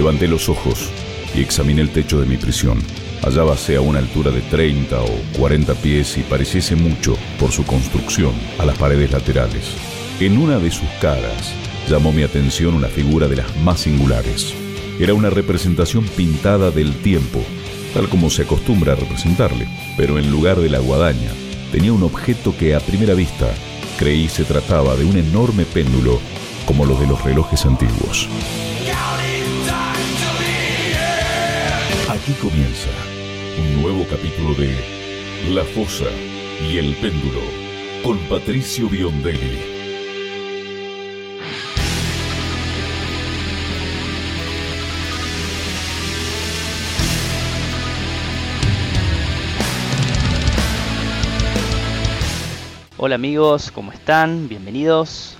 Levanté los ojos y examiné el techo de mi prisión. Hallábase a una altura de 30 o 40 pies y pareciese mucho por su construcción a las paredes laterales. En una de sus caras llamó mi atención una figura de las más singulares. Era una representación pintada del tiempo, tal como se acostumbra a representarle, pero en lugar de la guadaña tenía un objeto que a primera vista creí se trataba de un enorme péndulo como los de los relojes antiguos. Aquí comienza un nuevo capítulo de La Fosa y el Péndulo con Patricio Biondelli. Hola amigos, ¿cómo están? Bienvenidos.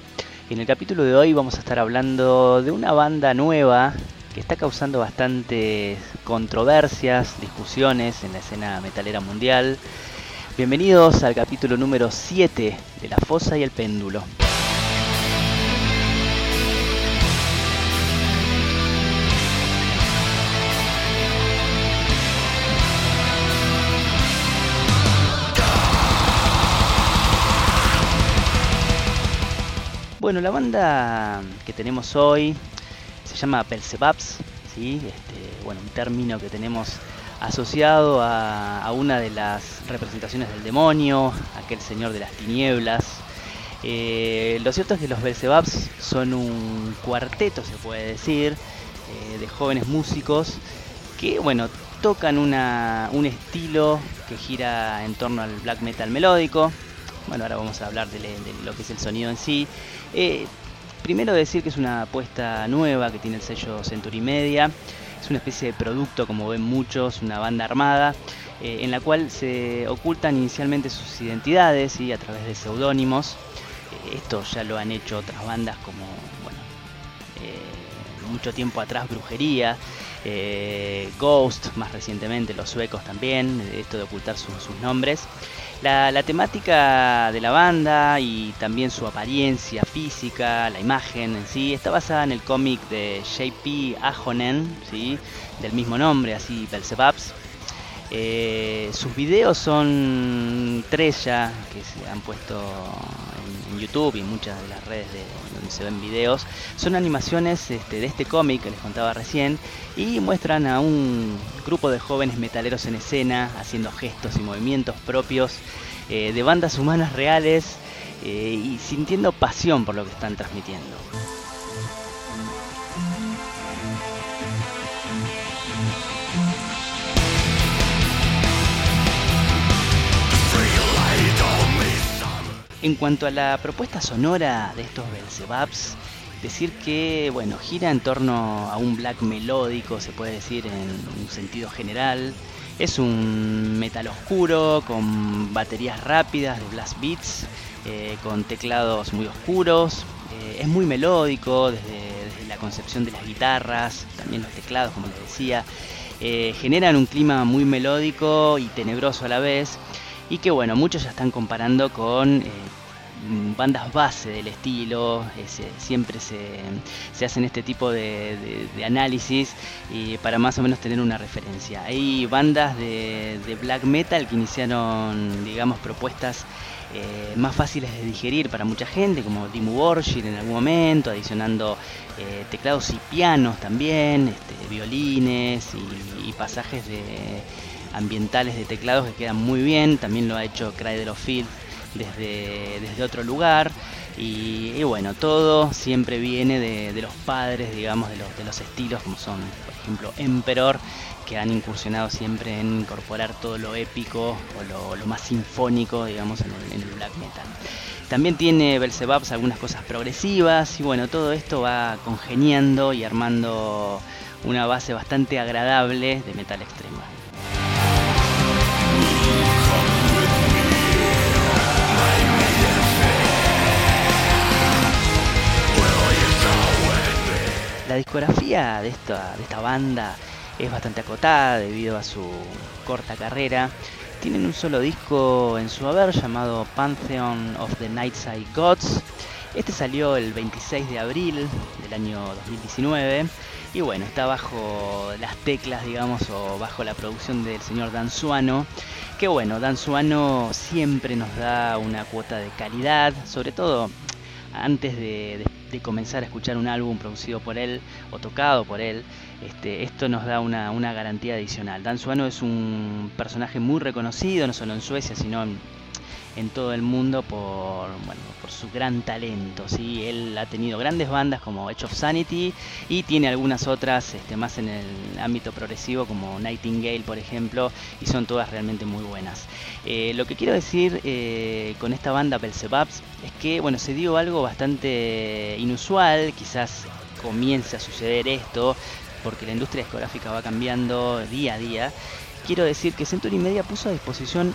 En el capítulo de hoy vamos a estar hablando de una banda nueva que está causando bastantes controversias, discusiones en la escena metalera mundial. Bienvenidos al capítulo número 7 de La Fosa y el Péndulo. Bueno, la banda que tenemos hoy se llama Belzebaps, ¿sí? Este, bueno, un término que tenemos asociado a, una de las representaciones del demonio, aquel señor de las tinieblas. Eh, lo cierto es que los Belzebaps son un cuarteto, se puede decir, eh, de jóvenes músicos que, bueno, tocan una, un estilo que gira en torno al black metal melódico. Bueno, ahora vamos a hablar de, de lo que es el sonido en sí. Eh, primero decir que es una apuesta nueva que tiene el sello Century Media. Es una especie de producto, como ven muchos, una banda armada, eh, en la cual se ocultan inicialmente sus identidades y a través de seudónimos. Eh, esto ya lo han hecho otras bandas como, eh, mucho tiempo atrás Brujería, Ghost, más recientemente los suecos también, esto de ocultar su, sus nombres. La, la, temática de la banda y también su apariencia física, la imagen en sí, está basada en el cómic de J.P. Ahonen, ¿sí? del mismo nombre, así Belzebaps. Eh, sus videos son tres ya que se han puesto en, YouTube y muchas de las redes de, donde se ven videos. Son animaciones este, de este cómic que les contaba recién y muestran a un grupo de jóvenes metaleros en escena haciendo gestos y movimientos propios eh, de bandas humanas reales eh, y sintiendo pasión por lo que están transmitiendo. En cuanto a la propuesta sonora de estos Belzebaps, decir que bueno, gira en torno a un black melódico, se puede decir en un sentido general. Es un metal oscuro con baterías rápidas de blast beats, eh, con teclados muy oscuros. Eh, es muy melódico desde, desde, la concepción de las guitarras, también los teclados, como les decía. Eh, generan un clima muy melódico y tenebroso a la vez y que bueno, muchos ya están comparando con eh, bandas base del estilo, ese, siempre se, hacen este tipo de, análisis para más o menos tener una referencia. Hay bandas de, black metal que iniciaron, digamos, propuestas eh, más fáciles de digerir para mucha gente, como Dimmu Borgir en algún momento, adicionando eh, teclados y pianos también, este, violines y pasajes de ambientales de teclados que quedan muy bien. También lo ha hecho Cradle of Field desde, desde otro lugar. Y, bueno, todo siempre viene de, de los padres, digamos, de los, de los, estilos, como son, por ejemplo Emperor, que han incursionado siempre en incorporar todo lo épico o lo, más sinfónico, digamos, en el, black metal. También tiene Belzebubs algunas cosas progresivas y bueno, todo esto va congeniando y armando una base bastante agradable de metal extremo. La discografía de esta, de esta banda es bastante acotada debido a su corta carrera. Tienen un solo disco en su haber llamado Pantheon of the Nightside Gods. Este salió el 26 de abril del año 2019 y bueno, está bajo las teclas, digamos, o bajo la producción del señor Dan Suano. Que bueno, Dan Suano siempre nos da una cuota de calidad, sobre todo antes de, comenzar a escuchar un álbum producido por él o tocado por él. Este, esto nos da una, una garantía adicional. Dan Suano es un personaje muy reconocido, no solo en Suecia, sino en en todo el mundo por, bueno, por su gran talento. ¿sí? Él ha tenido grandes bandas como Edge of Sanity y tiene algunas otras este, más en el ámbito progresivo como Nightingale, por ejemplo, y son todas realmente muy buenas. Eh, lo que quiero decir eh, con esta banda Belzebubs es que bueno, se dio algo bastante inusual, quizás comience a suceder esto porque la industria discográfica va cambiando día a día. Quiero decir que Century Media puso a disposición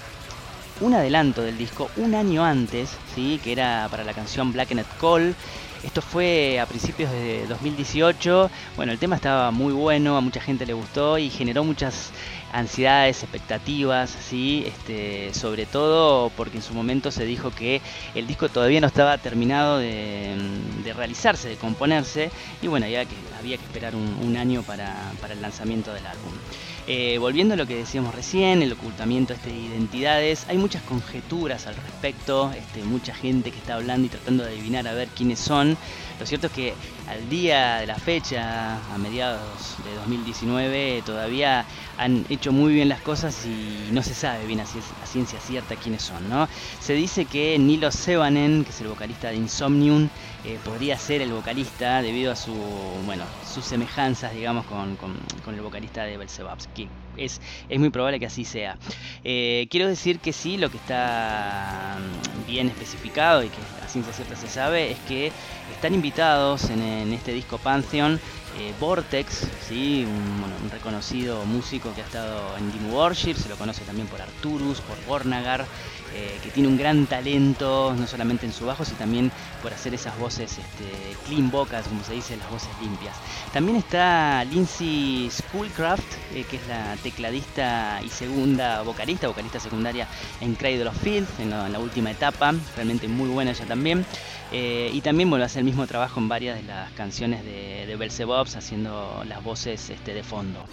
un adelanto del disco un año antes, ¿sí? que era para la canción Blackened Call. Esto fue a principios de 2018. Bueno, el tema estaba muy bueno, a mucha gente le gustó y generó muchas ansiedades, expectativas, ¿sí? este, sobre todo porque en su momento se dijo que el disco todavía no estaba terminado de, realizarse, de componerse, y bueno, ya que había que esperar un, año para, para el lanzamiento del álbum. Eh, volviendo a lo que decíamos recién, el ocultamiento de identidades, hay muchas conjeturas al respecto, este, mucha gente que está hablando y tratando de adivinar a ver quiénes son. Lo cierto es que al día de la fecha, a mediados de 2019, todavía han hecho muy bien las cosas y no se sabe bien a, ciencia cierta quiénes son. ¿no? Se dice que Nilo Sevanen, que es el vocalista de Insomnium, eh, podría ser el vocalista debido a su, bueno, sus semejanzas, digamos, con, el vocalista de Belzebubs, que es, es muy probable que así sea. Eh, quiero decir que sí, lo que está mm, bien especificado y que a ciencia cierta se sabe es que están invitados en, este disco Pantheon eh, Vortex, ¿sí? Un, reconocido músico que ha estado en Dim Worship, se lo conoce también por Arturus, por Bornagar, eh, que tiene un gran talento, no solamente en su bajo, sino también por hacer esas voces este, clean vocals, como se dice, las voces limpias. También está Lindsay Schoolcraft, eh, que es la tecladista y segunda vocalista, vocalista secundaria en Cradle of Field, en, la última etapa, realmente muy buena ella también. Eh, y también vuelve a hacer el mismo trabajo en varias de las canciones de, de Belzebubs, haciendo las voces este, de fondo.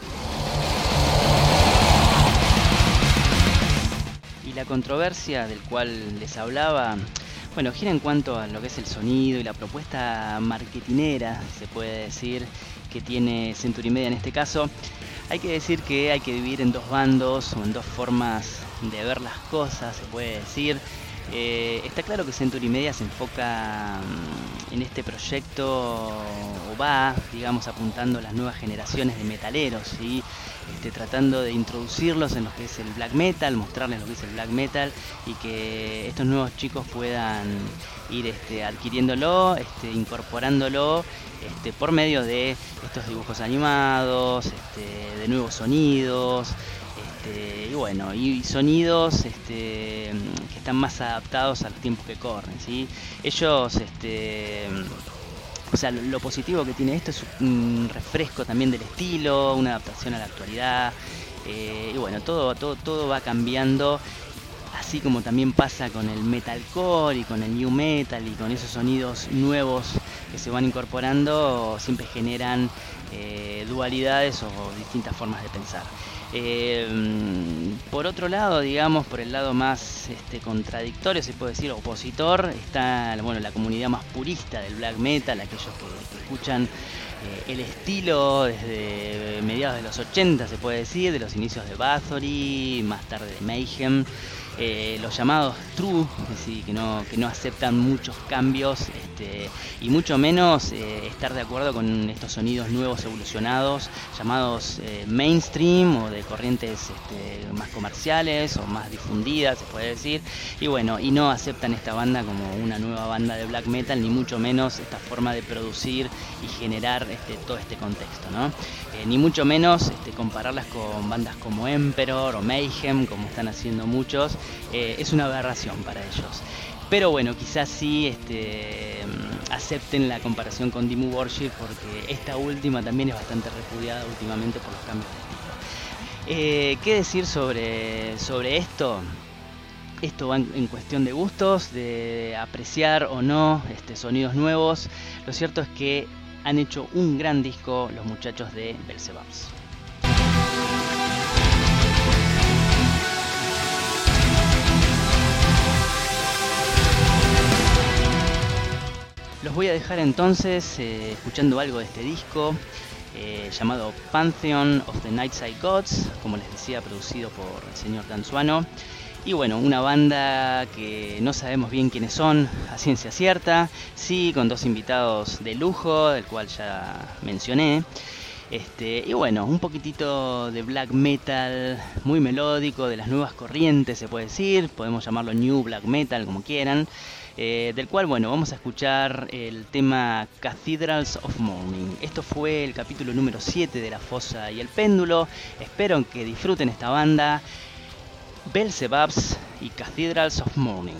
La controversia del cual les hablaba, bueno, gira en cuanto a lo que es el sonido y la propuesta marketinera, se puede decir, que tiene Century Media en este caso. Hay que decir que hay que dividir en dos bandos o en dos formas de ver las cosas, se puede decir. Eh, está claro que Century Media se enfoca mm, en este proyecto o va, digamos, apuntando a las nuevas generaciones de metaleros, y este, tratando de introducirlos en lo que es el black metal, mostrarles lo que es el black metal y que estos nuevos chicos puedan ir este, adquiriéndolo, este, incorporándolo este, por medio de estos dibujos animados, este, de nuevos sonidos, este, y bueno, y sonidos este, que están más adaptados al tiempo que corren, ¿sí? Ellos, este, o sea, lo, positivo que tiene esto es un refresco también del estilo, una adaptación a la actualidad, eh, y bueno, todo, todo, todo va cambiando así como también pasa con el metalcore y con el new metal y con esos sonidos nuevos que se van incorporando, siempre generan eh, dualidades o distintas formas de pensar. Eh, por otro lado, digamos, por el lado más este, contradictorio, se puede decir, opositor, está bueno, la comunidad más purista del black metal, aquellos que, escuchan eh, el estilo desde mediados de los 80, se puede decir, de los inicios de Bathory, más tarde de Mayhem. Eh, los llamados true, es que no, que no aceptan muchos cambios este, y mucho menos eh, estar de acuerdo con estos sonidos nuevos evolucionados llamados eh, mainstream o de corrientes este, más comerciales o más difundidas, se puede decir, y bueno, y no aceptan esta banda como una nueva banda de black metal, ni mucho menos esta forma de producir y generar este, todo este contexto, ¿no? ni mucho menos este, compararlas con bandas como Emperor o Mayhem, como están haciendo muchos, eh, es una aberración para ellos. Pero bueno, quizás sí este, mm, acepten la comparación con Dimmu Worship porque esta última también es bastante repudiada últimamente por los cambios de estilo. Eh, ¿Qué decir sobre, sobre esto? Esto va en, cuestión de gustos, de apreciar o no este, sonidos nuevos. Lo cierto es que han hecho un gran disco los muchachos de Belzebubs. Los voy a dejar entonces eh, escuchando algo de este disco eh, llamado Pantheon of the Nightside Gods, como les decía, producido por el señor Danzuano. Y bueno, una banda que no sabemos bien quiénes son a ciencia cierta, sí, con dos invitados de lujo, del cual ya mencioné. Este, y bueno, un poquitito de black metal, muy melódico, de las nuevas corrientes se puede decir, podemos llamarlo new black metal como quieran. Eh, del cual, bueno, vamos a escuchar el tema Cathedrals of Morning. Esto fue el capítulo número 7 de La Fosa y el Péndulo. Espero que disfruten esta banda. Belzebubs y Cathedrals of Morning.